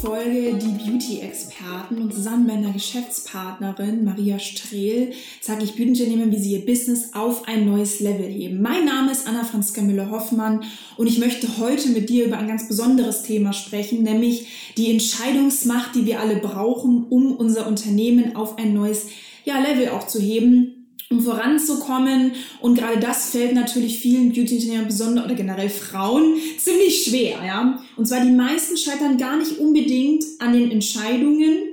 Folge Die Beauty-Experten und zusammen mit meiner Geschäftspartnerin Maria Strehl zeige ich Beauty-Unternehmen, wie sie ihr Business auf ein neues Level heben. Mein Name ist Anna Franziska Müller-Hoffmann und ich möchte heute mit dir über ein ganz besonderes Thema sprechen, nämlich die Entscheidungsmacht, die wir alle brauchen, um unser Unternehmen auf ein neues ja, Level auch zu heben um voranzukommen. Und gerade das fällt natürlich vielen Beauty-Unternehmern, besonders oder generell Frauen, ziemlich schwer. Ja? Und zwar die meisten scheitern gar nicht unbedingt an den Entscheidungen,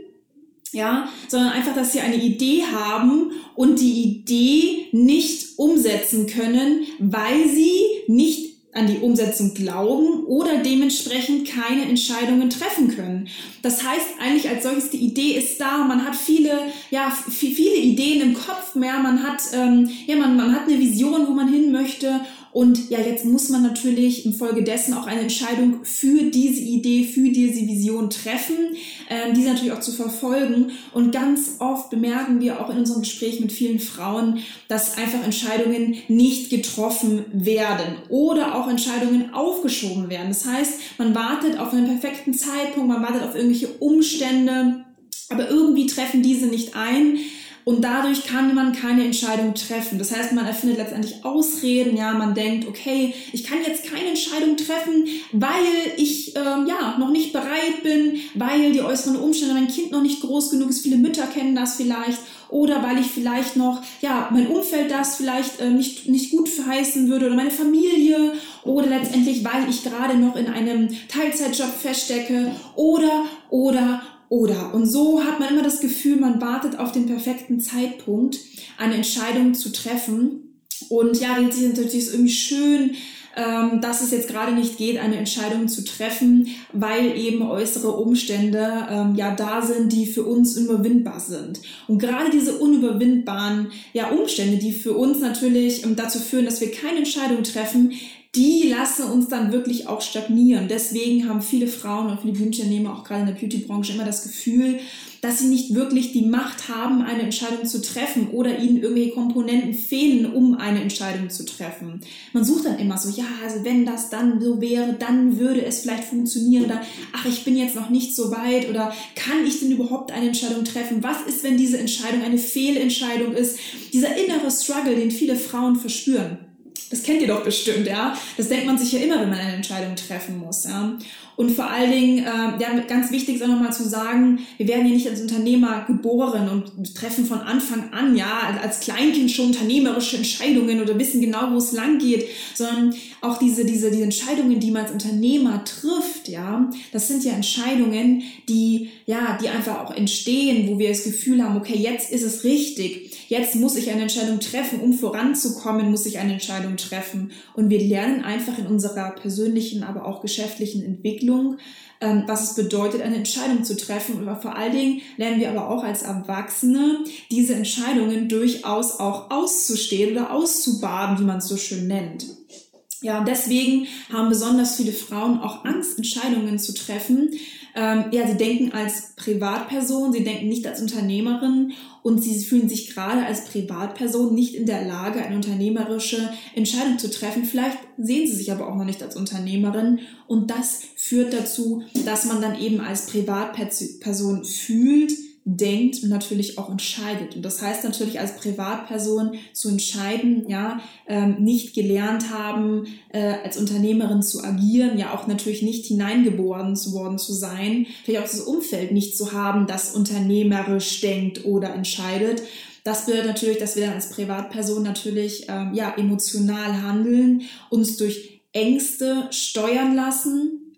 ja, sondern einfach, dass sie eine Idee haben und die Idee nicht umsetzen können, weil sie nicht an die Umsetzung glauben oder dementsprechend keine Entscheidungen treffen können. Das heißt eigentlich als solches, die Idee ist da, man hat viele, ja, viele Ideen im Kopf mehr, man hat, ähm, ja, man, man hat eine Vision, wo man hin möchte und ja, jetzt muss man natürlich infolgedessen auch eine Entscheidung für diese Idee, für diese Vision treffen, ähm, diese natürlich auch zu verfolgen. Und ganz oft bemerken wir auch in unserem Gespräch mit vielen Frauen, dass einfach Entscheidungen nicht getroffen werden oder auch Entscheidungen aufgeschoben werden. Das heißt, man wartet auf einen perfekten Zeitpunkt, man wartet auf irgendwelche Umstände, aber irgendwie treffen diese nicht ein. Und dadurch kann man keine Entscheidung treffen. Das heißt, man erfindet letztendlich Ausreden. Ja, man denkt, okay, ich kann jetzt keine Entscheidung treffen, weil ich ähm, ja noch nicht bereit bin, weil die äußeren Umstände, mein Kind noch nicht groß genug ist. Viele Mütter kennen das vielleicht. Oder weil ich vielleicht noch, ja, mein Umfeld das vielleicht äh, nicht, nicht gut verheißen würde oder meine Familie oder letztendlich, weil ich gerade noch in einem Teilzeitjob feststecke oder, oder, oder. Und so hat man immer das Gefühl, man wartet auf den perfekten Zeitpunkt, eine Entscheidung zu treffen. Und ja, jetzt ist natürlich irgendwie schön, ähm, dass es jetzt gerade nicht geht, eine Entscheidung zu treffen, weil eben äußere Umstände ähm, ja da sind, die für uns unüberwindbar sind. Und gerade diese unüberwindbaren ja, Umstände, die für uns natürlich ähm, dazu führen, dass wir keine Entscheidung treffen, die lassen uns dann wirklich auch stagnieren. Deswegen haben viele Frauen und viele Beauty-Unternehmer, auch gerade in der Beauty-Branche, immer das Gefühl, dass sie nicht wirklich die Macht haben, eine Entscheidung zu treffen oder ihnen irgendwelche Komponenten fehlen, um eine Entscheidung zu treffen. Man sucht dann immer so, ja, also wenn das dann so wäre, dann würde es vielleicht funktionieren oder ach, ich bin jetzt noch nicht so weit oder kann ich denn überhaupt eine Entscheidung treffen? Was ist, wenn diese Entscheidung eine Fehlentscheidung ist? Dieser innere Struggle, den viele Frauen verspüren. Das kennt ihr doch bestimmt, ja. Das denkt man sich ja immer, wenn man eine Entscheidung treffen muss, ja. Und vor allen Dingen, äh, ja, ganz wichtig ist auch nochmal zu sagen, wir werden ja nicht als Unternehmer geboren und treffen von Anfang an, ja, als Kleinkind schon unternehmerische Entscheidungen oder wissen genau, wo es lang geht, sondern auch diese, diese, diese Entscheidungen, die man als Unternehmer trifft, ja, das sind ja Entscheidungen, die, ja, die einfach auch entstehen, wo wir das Gefühl haben, okay, jetzt ist es richtig, jetzt muss ich eine Entscheidung treffen, um voranzukommen, muss ich eine Entscheidung treffen. Und wir lernen einfach in unserer persönlichen, aber auch geschäftlichen Entwicklung, ähm, was es bedeutet, eine Entscheidung zu treffen. Und vor allen Dingen lernen wir aber auch als Erwachsene, diese Entscheidungen durchaus auch auszustehen oder auszubaden, wie man es so schön nennt. Ja, deswegen haben besonders viele Frauen auch Angst, Entscheidungen zu treffen. Ähm, ja, sie denken als Privatperson, sie denken nicht als Unternehmerin und sie fühlen sich gerade als Privatperson nicht in der Lage, eine unternehmerische Entscheidung zu treffen. Vielleicht sehen sie sich aber auch noch nicht als Unternehmerin und das führt dazu, dass man dann eben als Privatperson fühlt, denkt und natürlich auch entscheidet. Und das heißt natürlich als Privatperson zu entscheiden, ja, ähm, nicht gelernt haben, äh, als Unternehmerin zu agieren, ja auch natürlich nicht hineingeboren zu worden zu sein, vielleicht auch das Umfeld nicht zu haben, das unternehmerisch denkt oder entscheidet. Das bedeutet natürlich, dass wir dann als Privatperson natürlich ähm, ja emotional handeln, uns durch Ängste steuern lassen,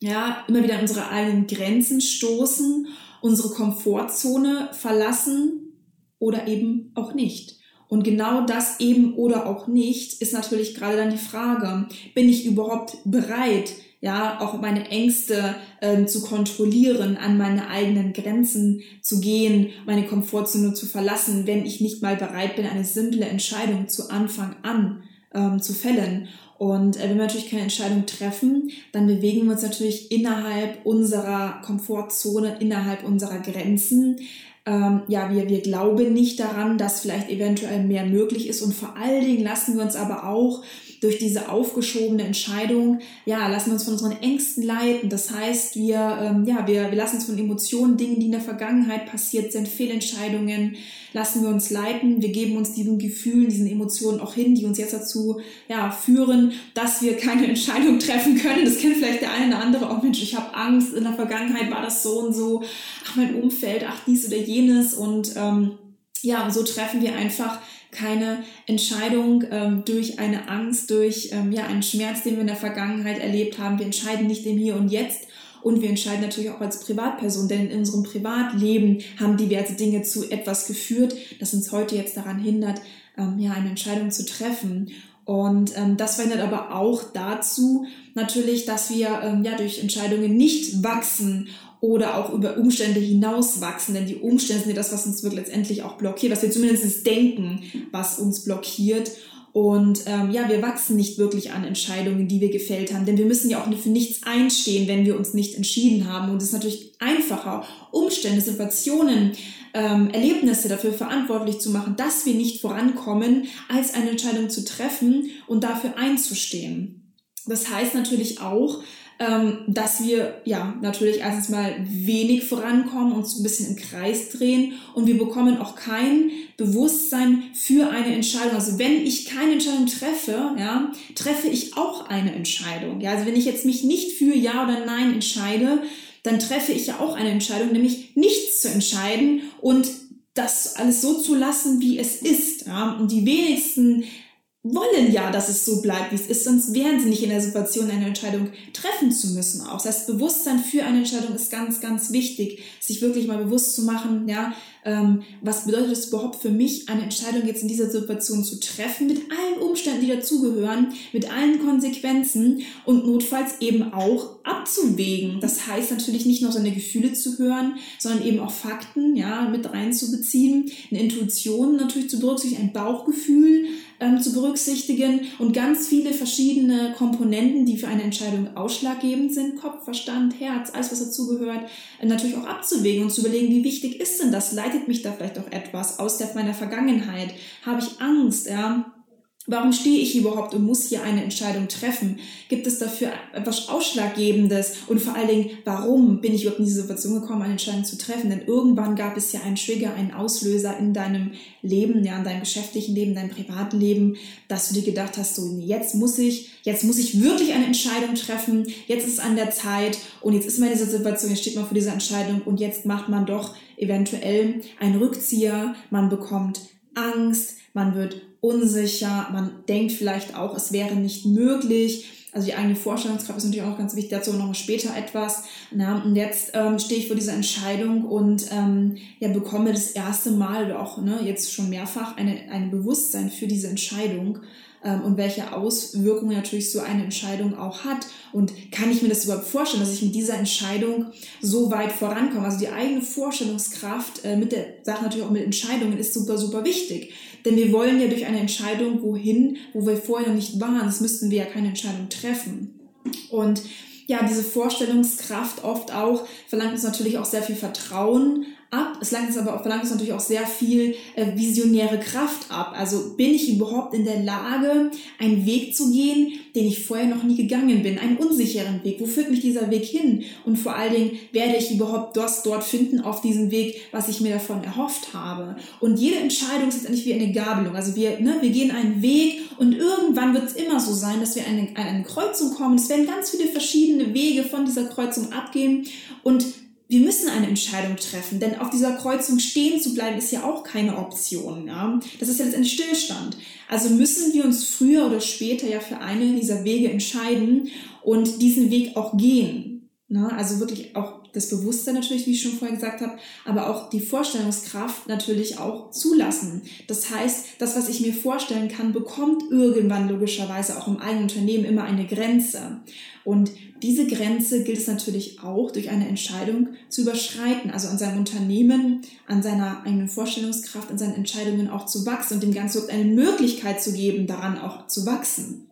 ja immer wieder an unsere eigenen Grenzen stoßen unsere Komfortzone verlassen oder eben auch nicht. Und genau das eben oder auch nicht ist natürlich gerade dann die Frage, bin ich überhaupt bereit, ja, auch meine Ängste ähm, zu kontrollieren, an meine eigenen Grenzen zu gehen, meine Komfortzone zu verlassen, wenn ich nicht mal bereit bin, eine simple Entscheidung zu Anfang an ähm, zu fällen. Und äh, wenn wir natürlich keine Entscheidung treffen, dann bewegen wir uns natürlich innerhalb unserer Komfortzone, innerhalb unserer Grenzen ähm, ja, wir, wir glauben nicht daran, dass vielleicht eventuell mehr möglich ist und vor allen Dingen lassen wir uns aber auch durch diese aufgeschobene Entscheidung, ja, lassen wir uns von unseren Ängsten leiten. Das heißt, wir, ähm, ja, wir, wir lassen uns von Emotionen, Dingen, die in der Vergangenheit passiert sind, Fehlentscheidungen, lassen wir uns leiten. Wir geben uns diesen Gefühlen, diesen Emotionen auch hin, die uns jetzt dazu, ja, führen, dass wir keine Entscheidung treffen können. Das kennt vielleicht der eine oder andere, oh Mensch, ich habe Angst, in der Vergangenheit war das so und so, ach, mein Umfeld, ach, dies oder jenes und, ähm, ja, und so treffen wir einfach keine Entscheidung ähm, durch eine Angst, durch ähm, ja, einen Schmerz, den wir in der Vergangenheit erlebt haben. Wir entscheiden nicht im Hier und Jetzt. Und wir entscheiden natürlich auch als Privatperson, denn in unserem Privatleben haben diverse Dinge zu etwas geführt, das uns heute jetzt daran hindert, ähm, ja, eine Entscheidung zu treffen. Und ähm, das verändert aber auch dazu natürlich, dass wir ähm, ja durch Entscheidungen nicht wachsen oder auch über Umstände hinauswachsen, denn die Umstände sind ja das, was uns wird letztendlich auch blockiert, was wir zumindest denken, was uns blockiert. Und ähm, ja, wir wachsen nicht wirklich an Entscheidungen, die wir gefällt haben, denn wir müssen ja auch für nichts einstehen, wenn wir uns nicht entschieden haben. Und es ist natürlich einfacher, Umstände, Situationen, ähm, Erlebnisse dafür verantwortlich zu machen, dass wir nicht vorankommen, als eine Entscheidung zu treffen und dafür einzustehen. Das heißt natürlich auch, ähm, dass wir ja natürlich erstens mal wenig vorankommen und so ein bisschen im Kreis drehen und wir bekommen auch kein Bewusstsein für eine Entscheidung. Also wenn ich keine Entscheidung treffe, ja, treffe ich auch eine Entscheidung. Ja, also wenn ich jetzt mich nicht für Ja oder Nein entscheide, dann treffe ich ja auch eine Entscheidung, nämlich nichts zu entscheiden und das alles so zu lassen, wie es ist. Ja? Und die wenigsten wollen ja, dass es so bleibt, wie es ist, sonst wären sie nicht in der Situation, eine Entscheidung treffen zu müssen. Auch das Bewusstsein für eine Entscheidung ist ganz, ganz wichtig, sich wirklich mal bewusst zu machen, ja, ähm, was bedeutet es überhaupt für mich, eine Entscheidung jetzt in dieser Situation zu treffen, mit allen Umständen, die dazugehören, mit allen Konsequenzen und notfalls eben auch abzuwägen. Das heißt natürlich nicht nur seine Gefühle zu hören, sondern eben auch Fakten, ja, mit reinzubeziehen, eine Intuition natürlich zu berücksichtigen, ein Bauchgefühl, ähm, zu berücksichtigen und ganz viele verschiedene Komponenten, die für eine Entscheidung ausschlaggebend sind, Kopf, Verstand, Herz, alles was dazugehört, äh, natürlich auch abzuwägen und zu überlegen, wie wichtig ist denn das? Leitet mich da vielleicht auch etwas aus der, meiner Vergangenheit? Habe ich Angst? Ja? Warum stehe ich überhaupt und muss hier eine Entscheidung treffen? Gibt es dafür etwas Ausschlaggebendes? Und vor allen Dingen, warum bin ich überhaupt in diese Situation gekommen, eine Entscheidung zu treffen? Denn irgendwann gab es ja einen Trigger, einen Auslöser in deinem Leben, ja, in deinem geschäftlichen Leben, deinem privaten Leben, dass du dir gedacht hast, so, jetzt muss ich, jetzt muss ich wirklich eine Entscheidung treffen. Jetzt ist es an der Zeit und jetzt ist man in dieser Situation, jetzt steht man vor dieser Entscheidung und jetzt macht man doch eventuell einen Rückzieher. Man bekommt Angst, man wird unsicher, man denkt vielleicht auch, es wäre nicht möglich. Also die eigene Vorstellungskraft ist natürlich auch ganz wichtig, dazu noch später etwas. Na, und jetzt ähm, stehe ich vor dieser Entscheidung und ähm, ja, bekomme das erste Mal oder auch ne, jetzt schon mehrfach eine, ein Bewusstsein für diese Entscheidung ähm, und welche Auswirkungen natürlich so eine Entscheidung auch hat. Und kann ich mir das überhaupt vorstellen, dass ich mit dieser Entscheidung so weit vorankomme? Also die eigene Vorstellungskraft äh, mit der Sache natürlich auch mit Entscheidungen ist super, super wichtig. Denn wir wollen ja durch eine Entscheidung wohin, wo wir vorher noch nicht waren, das müssten wir ja keine Entscheidung treffen. Und ja, diese Vorstellungskraft oft auch verlangt uns natürlich auch sehr viel Vertrauen ab. Es verlangt aber auch, verlangt uns natürlich auch sehr viel äh, visionäre Kraft ab. Also bin ich überhaupt in der Lage, einen Weg zu gehen, den ich vorher noch nie gegangen bin, einen unsicheren Weg. Wo führt mich dieser Weg hin? Und vor allen Dingen werde ich überhaupt das dort finden auf diesem Weg, was ich mir davon erhofft habe. Und jede Entscheidung ist eigentlich wie eine Gabelung. Also wir, ne, wir gehen einen Weg und irgendwann wird es immer so sein, dass wir an eine, eine Kreuzung kommen. Es werden ganz viele verschiedene Wege von dieser Kreuzung abgehen und wir müssen eine Entscheidung treffen, denn auf dieser Kreuzung stehen zu bleiben ist ja auch keine Option. Ja? Das ist ja letztendlich Stillstand. Also müssen wir uns früher oder später ja für einen dieser Wege entscheiden und diesen Weg auch gehen. Ne? Also wirklich auch das Bewusstsein natürlich, wie ich schon vorher gesagt habe, aber auch die Vorstellungskraft natürlich auch zulassen. Das heißt, das, was ich mir vorstellen kann, bekommt irgendwann logischerweise auch im eigenen Unternehmen immer eine Grenze. Und diese Grenze gilt es natürlich auch durch eine Entscheidung zu überschreiten, also an seinem Unternehmen, an seiner eigenen Vorstellungskraft, an seinen Entscheidungen auch zu wachsen und dem Ganzen eine Möglichkeit zu geben, daran auch zu wachsen.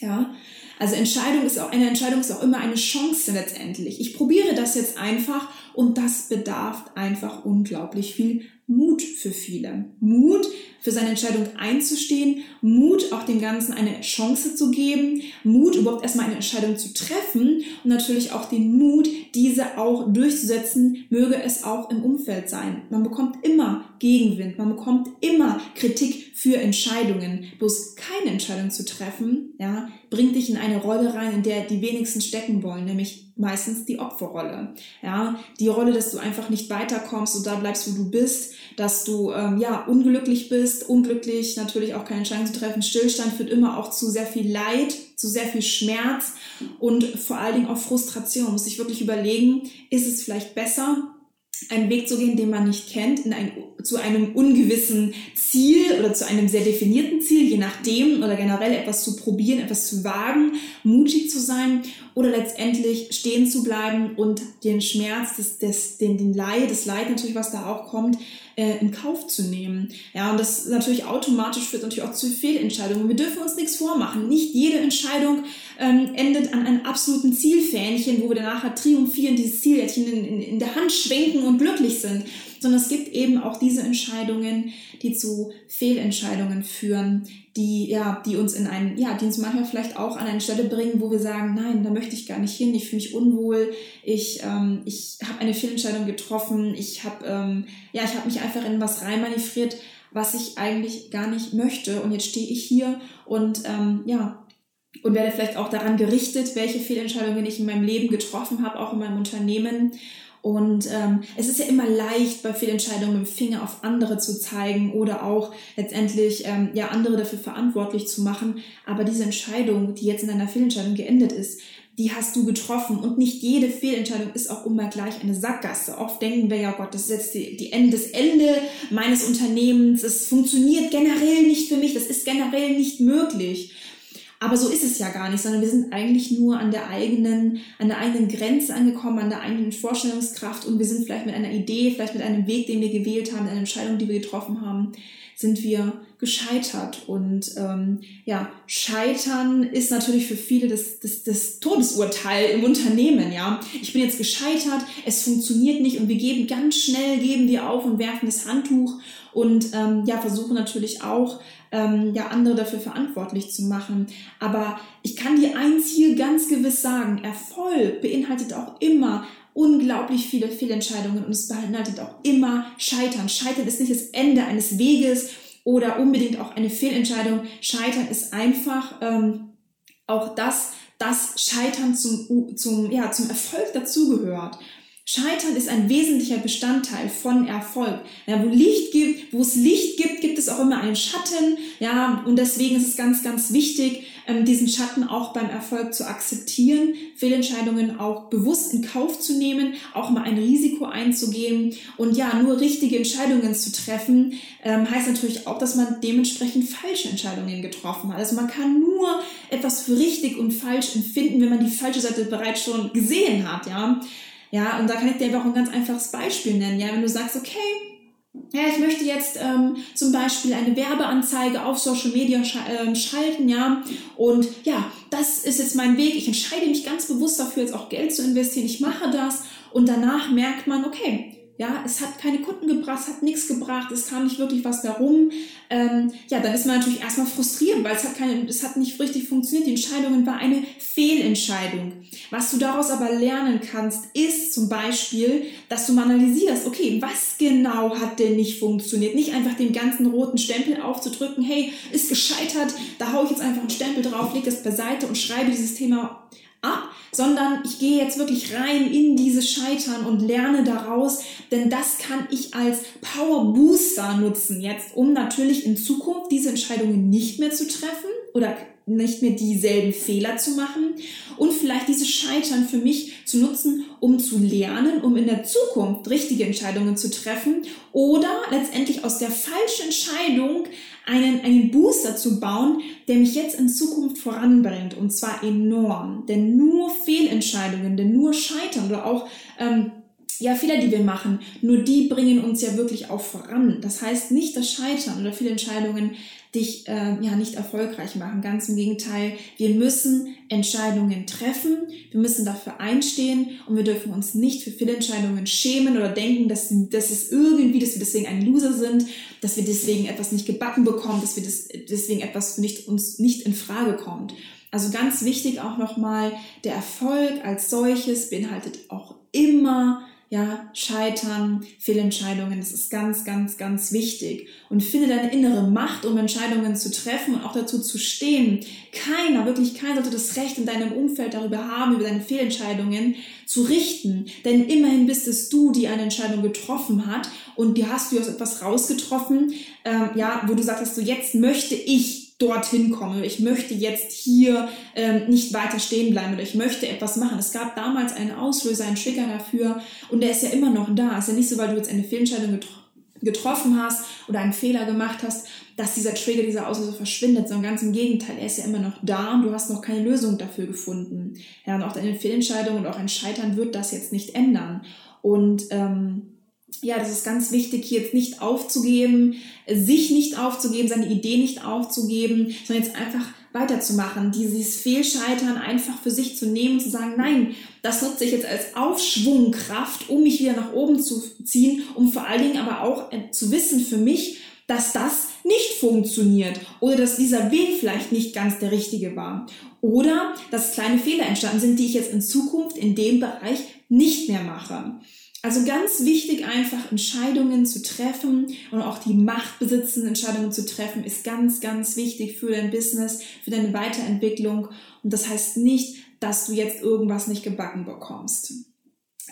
Ja, also Entscheidung ist auch, eine Entscheidung ist auch immer eine Chance letztendlich. Ich probiere das jetzt einfach und das bedarf einfach unglaublich viel Mut für viele. Mut, für seine Entscheidung einzustehen, Mut, auch dem Ganzen eine Chance zu geben, Mut, überhaupt erstmal eine Entscheidung zu treffen und natürlich auch den Mut, diese auch durchzusetzen, möge es auch im Umfeld sein. Man bekommt immer Gegenwind, man bekommt immer Kritik für Entscheidungen. Bloß keine Entscheidung zu treffen, ja, bringt dich in eine Rolle rein, in der die wenigsten stecken wollen, nämlich meistens die Opferrolle. Ja, die Rolle, dass du einfach nicht weiterkommst und da bleibst, wo du bist, dass du ähm, ja unglücklich bist, unglücklich natürlich auch keine Entscheidung zu treffen. Stillstand führt immer auch zu sehr viel Leid, zu sehr viel Schmerz und vor allen Dingen auch Frustration. Man muss sich wirklich überlegen, ist es vielleicht besser, einen Weg zu gehen, den man nicht kennt, in ein, zu einem ungewissen Ziel oder zu einem sehr definierten Ziel, je nachdem, oder generell etwas zu probieren, etwas zu wagen, mutig zu sein oder letztendlich stehen zu bleiben und den Schmerz, des, des, den, den Leid, das Leid natürlich, was da auch kommt, äh, in Kauf zu nehmen. Ja, und das natürlich automatisch führt natürlich auch zu Fehlentscheidungen. Wir dürfen uns nichts vormachen. Nicht jede Entscheidung ähm, endet an einem absoluten Zielfähnchen, wo wir danach triumphieren, dieses Zielhähnchen in, in, in der Hand schwenken und glücklich sind. Sondern es gibt eben auch diese Entscheidungen, die zu Fehlentscheidungen führen, die, ja, die uns in einen, ja, die uns manchmal vielleicht auch an eine Stelle bringen, wo wir sagen, nein, da möchte ich gar nicht hin, ich fühle mich unwohl, ich, ähm, ich habe eine Fehlentscheidung getroffen, ich habe, ähm, ja, ich habe mich einfach in was reinmanövriert, was ich eigentlich gar nicht möchte. Und jetzt stehe ich hier und ähm, ja, und werde vielleicht auch daran gerichtet, welche Fehlentscheidungen ich in meinem Leben getroffen habe, auch in meinem Unternehmen. Und ähm, es ist ja immer leicht, bei Fehlentscheidungen mit dem Finger auf andere zu zeigen oder auch letztendlich ähm, ja andere dafür verantwortlich zu machen. Aber diese Entscheidung, die jetzt in einer Fehlentscheidung geendet ist, die hast du getroffen. Und nicht jede Fehlentscheidung ist auch immer gleich eine Sackgasse. Oft denken wir ja, Gott, das ist jetzt die, die Ende, das Ende meines Unternehmens. Es funktioniert generell nicht für mich. Das ist generell nicht möglich. Aber so ist es ja gar nicht, sondern wir sind eigentlich nur an der eigenen, an der eigenen Grenze angekommen, an der eigenen Vorstellungskraft und wir sind vielleicht mit einer Idee, vielleicht mit einem Weg, den wir gewählt haben, einer Entscheidung, die wir getroffen haben, sind wir gescheitert. Und ähm, ja, Scheitern ist natürlich für viele das, das, das Todesurteil im Unternehmen. Ja, ich bin jetzt gescheitert, es funktioniert nicht und wir geben ganz schnell, geben wir auf und werfen das Handtuch und ähm, ja, versuchen natürlich auch ähm, ja andere dafür verantwortlich zu machen. Aber ich kann dir eins hier ganz gewiss sagen, Erfolg beinhaltet auch immer unglaublich viele Fehlentscheidungen und es beinhaltet auch immer Scheitern. Scheitern ist nicht das Ende eines Weges oder unbedingt auch eine Fehlentscheidung. Scheitern ist einfach ähm, auch das, dass Scheitern zum, zum, ja, zum Erfolg dazugehört. Scheitern ist ein wesentlicher Bestandteil von Erfolg. Ja, wo Licht gibt, wo es Licht gibt, gibt es auch immer einen Schatten. Ja, und deswegen ist es ganz, ganz wichtig, ähm, diesen Schatten auch beim Erfolg zu akzeptieren, Fehlentscheidungen auch bewusst in Kauf zu nehmen, auch mal ein Risiko einzugehen und ja, nur richtige Entscheidungen zu treffen, ähm, heißt natürlich auch, dass man dementsprechend falsche Entscheidungen getroffen hat. Also man kann nur etwas für richtig und falsch empfinden, wenn man die falsche Seite bereits schon gesehen hat, ja. Ja, und da kann ich dir einfach ein ganz einfaches Beispiel nennen. Ja, wenn du sagst, okay, ja, ich möchte jetzt ähm, zum Beispiel eine Werbeanzeige auf Social Media sch äh, schalten, ja, und ja, das ist jetzt mein Weg. Ich entscheide mich ganz bewusst dafür, jetzt auch Geld zu investieren. Ich mache das und danach merkt man, okay, ja, es hat keine Kunden gebracht, es hat nichts gebracht, es kam nicht wirklich was darum. Ähm, ja, dann ist man natürlich erstmal frustriert, weil es hat, keine, es hat nicht richtig funktioniert. Die Entscheidung war eine Fehlentscheidung. Was du daraus aber lernen kannst, ist zum Beispiel, dass du mal analysierst, okay, was genau hat denn nicht funktioniert? Nicht einfach den ganzen roten Stempel aufzudrücken, hey, ist gescheitert, da haue ich jetzt einfach einen Stempel drauf, lege das beiseite und schreibe dieses Thema ab, sondern ich gehe jetzt wirklich rein in dieses Scheitern und lerne daraus, denn das kann ich als Power Booster nutzen jetzt, um natürlich in Zukunft diese Entscheidungen nicht mehr zu treffen oder nicht mehr dieselben Fehler zu machen und vielleicht dieses Scheitern für mich zu nutzen, um zu lernen, um in der Zukunft richtige Entscheidungen zu treffen oder letztendlich aus der falschen Entscheidung einen, einen Booster zu bauen, der mich jetzt in Zukunft voranbringt und zwar enorm. Denn nur Fehlentscheidungen, denn nur Scheitern oder auch ähm, ja, Fehler, die wir machen, nur die bringen uns ja wirklich auch voran. Das heißt nicht das Scheitern oder viele Entscheidungen dich äh, ja nicht erfolgreich machen. Ganz im Gegenteil, wir müssen Entscheidungen treffen, wir müssen dafür einstehen und wir dürfen uns nicht für viele Entscheidungen schämen oder denken, dass, dass es irgendwie, dass wir deswegen ein Loser sind, dass wir deswegen etwas nicht gebacken bekommen, dass wir das, deswegen etwas nicht, uns nicht in Frage kommt. Also ganz wichtig auch nochmal, der Erfolg als solches beinhaltet auch immer ja, Scheitern, Fehlentscheidungen, das ist ganz, ganz, ganz wichtig. Und finde deine innere Macht, um Entscheidungen zu treffen und auch dazu zu stehen. Keiner, wirklich keiner sollte das Recht in deinem Umfeld darüber haben, über deine Fehlentscheidungen zu richten. Denn immerhin bist es du, die eine Entscheidung getroffen hat und die hast du aus etwas rausgetroffen, ähm, ja, wo du sagst, so jetzt möchte ich dorthin komme. Ich möchte jetzt hier ähm, nicht weiter stehen bleiben oder ich möchte etwas machen. Es gab damals einen Auslöser, einen Trigger dafür und der ist ja immer noch da. Es ist ja nicht so, weil du jetzt eine Fehlentscheidung getro getroffen hast oder einen Fehler gemacht hast, dass dieser Trigger, dieser Auslöser verschwindet, sondern ganz im Gegenteil, er ist ja immer noch da und du hast noch keine Lösung dafür gefunden. Ja, und auch deine Fehlentscheidung und auch ein Scheitern wird das jetzt nicht ändern. Und ähm, ja, das ist ganz wichtig, hier jetzt nicht aufzugeben, sich nicht aufzugeben, seine Idee nicht aufzugeben, sondern jetzt einfach weiterzumachen, dieses Fehlscheitern einfach für sich zu nehmen zu sagen, nein, das nutze ich jetzt als Aufschwungkraft, um mich wieder nach oben zu ziehen, um vor allen Dingen aber auch äh, zu wissen für mich, dass das nicht funktioniert oder dass dieser Weg vielleicht nicht ganz der richtige war oder dass kleine Fehler entstanden sind, die ich jetzt in Zukunft in dem Bereich nicht mehr mache. Also ganz wichtig, einfach Entscheidungen zu treffen und auch die Macht besitzen, Entscheidungen zu treffen, ist ganz, ganz wichtig für dein Business, für deine Weiterentwicklung. Und das heißt nicht, dass du jetzt irgendwas nicht gebacken bekommst.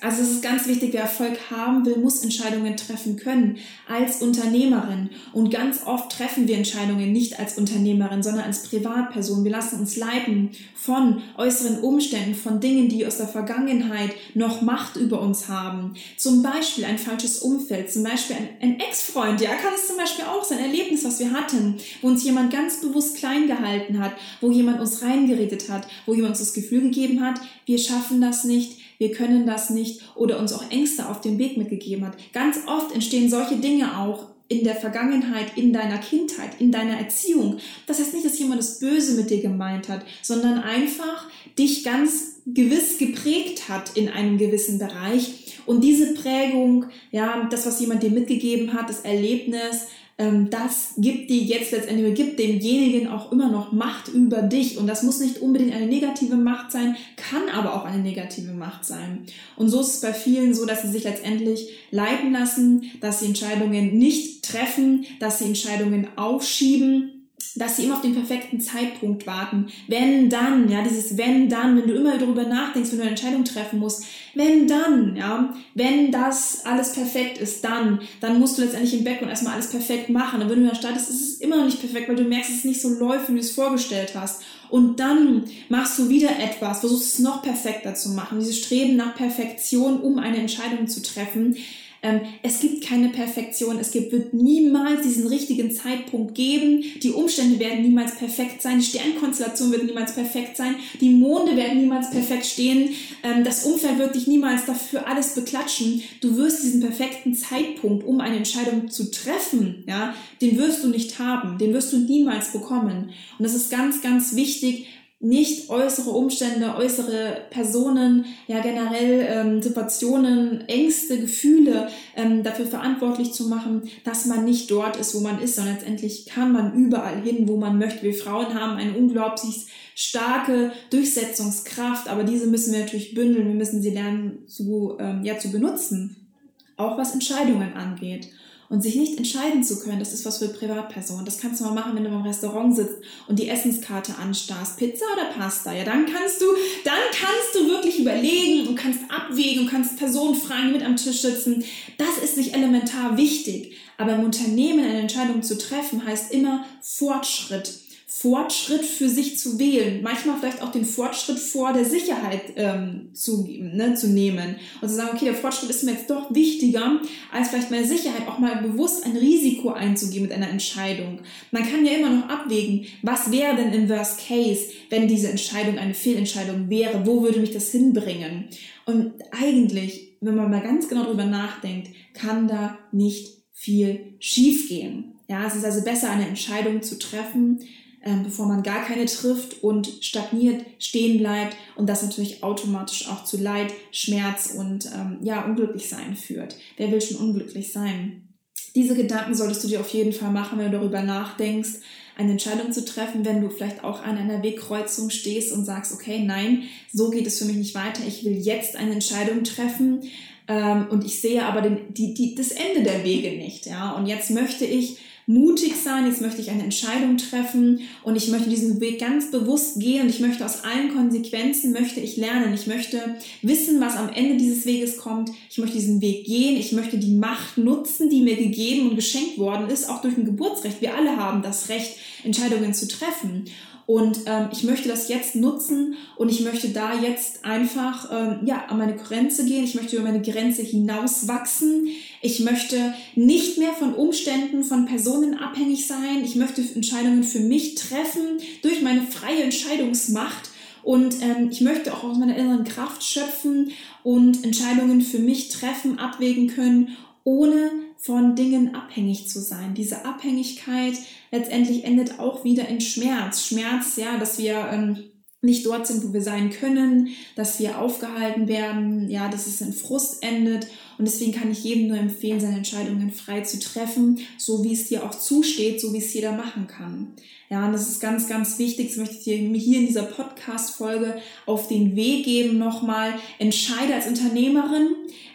Also es ist ganz wichtig, wer Erfolg haben will, muss Entscheidungen treffen können als Unternehmerin. Und ganz oft treffen wir Entscheidungen nicht als Unternehmerin, sondern als Privatperson. Wir lassen uns leiten von äußeren Umständen, von Dingen, die aus der Vergangenheit noch Macht über uns haben. Zum Beispiel ein falsches Umfeld, zum Beispiel ein, ein Ex-Freund, ja, kann es zum Beispiel auch sein, ein Erlebnis, was wir hatten, wo uns jemand ganz bewusst klein gehalten hat, wo jemand uns reingeredet hat, wo jemand uns das Gefühl gegeben hat, wir schaffen das nicht, wir können das nicht oder uns auch Ängste auf den Weg mitgegeben hat. Ganz oft entstehen solche Dinge auch in der Vergangenheit, in deiner Kindheit, in deiner Erziehung. Das heißt nicht, dass jemand das Böse mit dir gemeint hat, sondern einfach dich ganz gewiss geprägt hat in einem gewissen Bereich. Und diese Prägung, ja, das, was jemand dir mitgegeben hat, das Erlebnis, das gibt dir jetzt letztendlich, gibt demjenigen auch immer noch Macht über dich. Und das muss nicht unbedingt eine negative Macht sein, kann aber auch eine negative Macht sein. Und so ist es bei vielen so, dass sie sich letztendlich leiten lassen, dass sie Entscheidungen nicht treffen, dass sie Entscheidungen aufschieben dass sie immer auf den perfekten Zeitpunkt warten. Wenn dann, ja, dieses wenn dann, wenn du immer darüber nachdenkst, wenn du eine Entscheidung treffen musst, wenn dann, ja, wenn das alles perfekt ist, dann, dann musst du letztendlich im Background erstmal alles perfekt machen. Und wenn du dann startest, ist es immer noch nicht perfekt, weil du merkst, dass es nicht so läuft, wie du es vorgestellt hast. Und dann machst du wieder etwas, versuchst es noch perfekter zu machen. Dieses Streben nach Perfektion, um eine Entscheidung zu treffen, ähm, es gibt keine Perfektion. Es gibt, wird niemals diesen richtigen Zeitpunkt geben. Die Umstände werden niemals perfekt sein. Die Sternkonstellation wird niemals perfekt sein. Die Monde werden niemals perfekt stehen. Ähm, das Umfeld wird dich niemals dafür alles beklatschen. Du wirst diesen perfekten Zeitpunkt, um eine Entscheidung zu treffen, ja, den wirst du nicht haben. Den wirst du niemals bekommen. Und das ist ganz, ganz wichtig, nicht äußere Umstände, äußere Personen, ja generell ähm, Situationen, Ängste, Gefühle ähm, dafür verantwortlich zu machen, dass man nicht dort ist, wo man ist, sondern letztendlich kann man überall hin, wo man möchte. Wir Frauen haben eine unglaublich starke Durchsetzungskraft, aber diese müssen wir natürlich bündeln, wir müssen sie lernen zu, ähm, ja, zu benutzen, auch was Entscheidungen angeht. Und sich nicht entscheiden zu können, das ist was für Privatpersonen. Das kannst du mal machen, wenn du im Restaurant sitzt und die Essenskarte anstarrst. Pizza oder Pasta? Ja, dann kannst du, dann kannst du wirklich überlegen und kannst abwägen und kannst Personen fragen, die mit am Tisch sitzen. Das ist nicht elementar wichtig. Aber im Unternehmen eine Entscheidung zu treffen, heißt immer Fortschritt. Fortschritt für sich zu wählen, manchmal vielleicht auch den Fortschritt vor der Sicherheit ähm, zu, ne, zu nehmen und zu sagen, okay, der Fortschritt ist mir jetzt doch wichtiger, als vielleicht meine Sicherheit, auch mal bewusst ein Risiko einzugehen mit einer Entscheidung. Man kann ja immer noch abwägen, was wäre denn im Worst Case, wenn diese Entscheidung eine Fehlentscheidung wäre, wo würde mich das hinbringen? Und eigentlich, wenn man mal ganz genau darüber nachdenkt, kann da nicht viel schiefgehen. Ja, es ist also besser, eine Entscheidung zu treffen, ähm, bevor man gar keine trifft und stagniert, stehen bleibt und das natürlich automatisch auch zu Leid, Schmerz und ähm, ja, unglücklich sein führt. Wer will schon unglücklich sein? Diese Gedanken solltest du dir auf jeden Fall machen, wenn du darüber nachdenkst, eine Entscheidung zu treffen, wenn du vielleicht auch an einer Wegkreuzung stehst und sagst, okay, nein, so geht es für mich nicht weiter, ich will jetzt eine Entscheidung treffen ähm, und ich sehe aber den, die, die, das Ende der Wege nicht, ja, und jetzt möchte ich mutig sein, jetzt möchte ich eine Entscheidung treffen und ich möchte diesen Weg ganz bewusst gehen und ich möchte aus allen Konsequenzen, möchte ich lernen, ich möchte wissen, was am Ende dieses Weges kommt, ich möchte diesen Weg gehen, ich möchte die Macht nutzen, die mir gegeben und geschenkt worden ist, auch durch ein Geburtsrecht. Wir alle haben das Recht, Entscheidungen zu treffen. Und ähm, ich möchte das jetzt nutzen und ich möchte da jetzt einfach ähm, ja, an meine Grenze gehen. Ich möchte über meine Grenze hinaus wachsen. Ich möchte nicht mehr von Umständen, von Personen abhängig sein. Ich möchte Entscheidungen für mich treffen durch meine freie Entscheidungsmacht. Und ähm, ich möchte auch aus meiner inneren Kraft schöpfen und Entscheidungen für mich treffen, abwägen können, ohne von Dingen abhängig zu sein. Diese Abhängigkeit letztendlich endet auch wieder in Schmerz. Schmerz, ja, dass wir ähm, nicht dort sind, wo wir sein können, dass wir aufgehalten werden, ja, dass es in Frust endet. Und deswegen kann ich jedem nur empfehlen, seine Entscheidungen frei zu treffen, so wie es dir auch zusteht, so wie es jeder machen kann. Ja, und das ist ganz, ganz wichtig. Das möchte ich dir hier in dieser Podcast-Folge auf den Weg geben nochmal. Entscheide als Unternehmerin,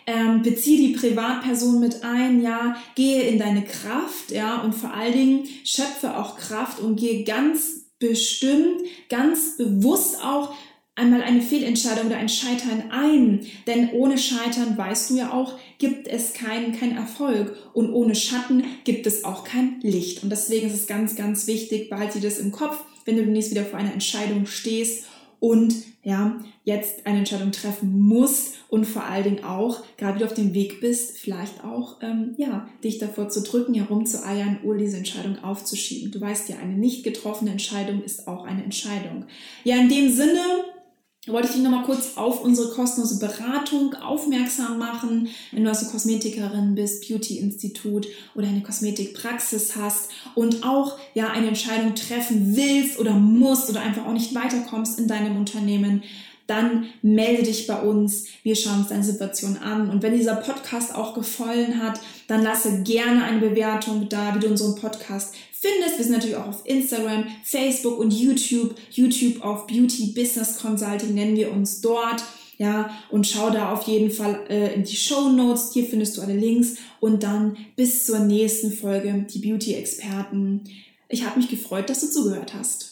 ähm, beziehe die Privatperson mit ein, ja, gehe in deine Kraft, ja, und vor allen Dingen schöpfe auch Kraft und gehe ganz bestimmt, ganz bewusst auch einmal eine Fehlentscheidung oder ein Scheitern ein. Denn ohne Scheitern, weißt du ja auch, gibt es keinen kein Erfolg. Und ohne Schatten gibt es auch kein Licht. Und deswegen ist es ganz, ganz wichtig, behalte dir das im Kopf, wenn du demnächst wieder vor einer Entscheidung stehst und ja, jetzt eine Entscheidung treffen musst und vor allen Dingen auch, gerade wie du auf dem Weg bist, vielleicht auch, ähm, ja, dich davor zu drücken, herumzueiern oder diese Entscheidung aufzuschieben. Du weißt ja, eine nicht getroffene Entscheidung ist auch eine Entscheidung. Ja, in dem Sinne, wollte ich dich nochmal kurz auf unsere kostenlose Beratung aufmerksam machen. Wenn du also Kosmetikerin bist, Beauty-Institut oder eine Kosmetikpraxis hast und auch ja eine Entscheidung treffen willst oder musst oder einfach auch nicht weiterkommst in deinem Unternehmen, dann melde dich bei uns. Wir schauen uns deine Situation an. Und wenn dieser Podcast auch gefallen hat, dann lasse gerne eine Bewertung da, wie du unseren Podcast findest. Wir sind natürlich auch auf Instagram, Facebook und YouTube. YouTube auf Beauty Business Consulting nennen wir uns dort. Ja, und schau da auf jeden Fall äh, in die Show Notes. Hier findest du alle Links. Und dann bis zur nächsten Folge, die Beauty Experten. Ich habe mich gefreut, dass du zugehört hast.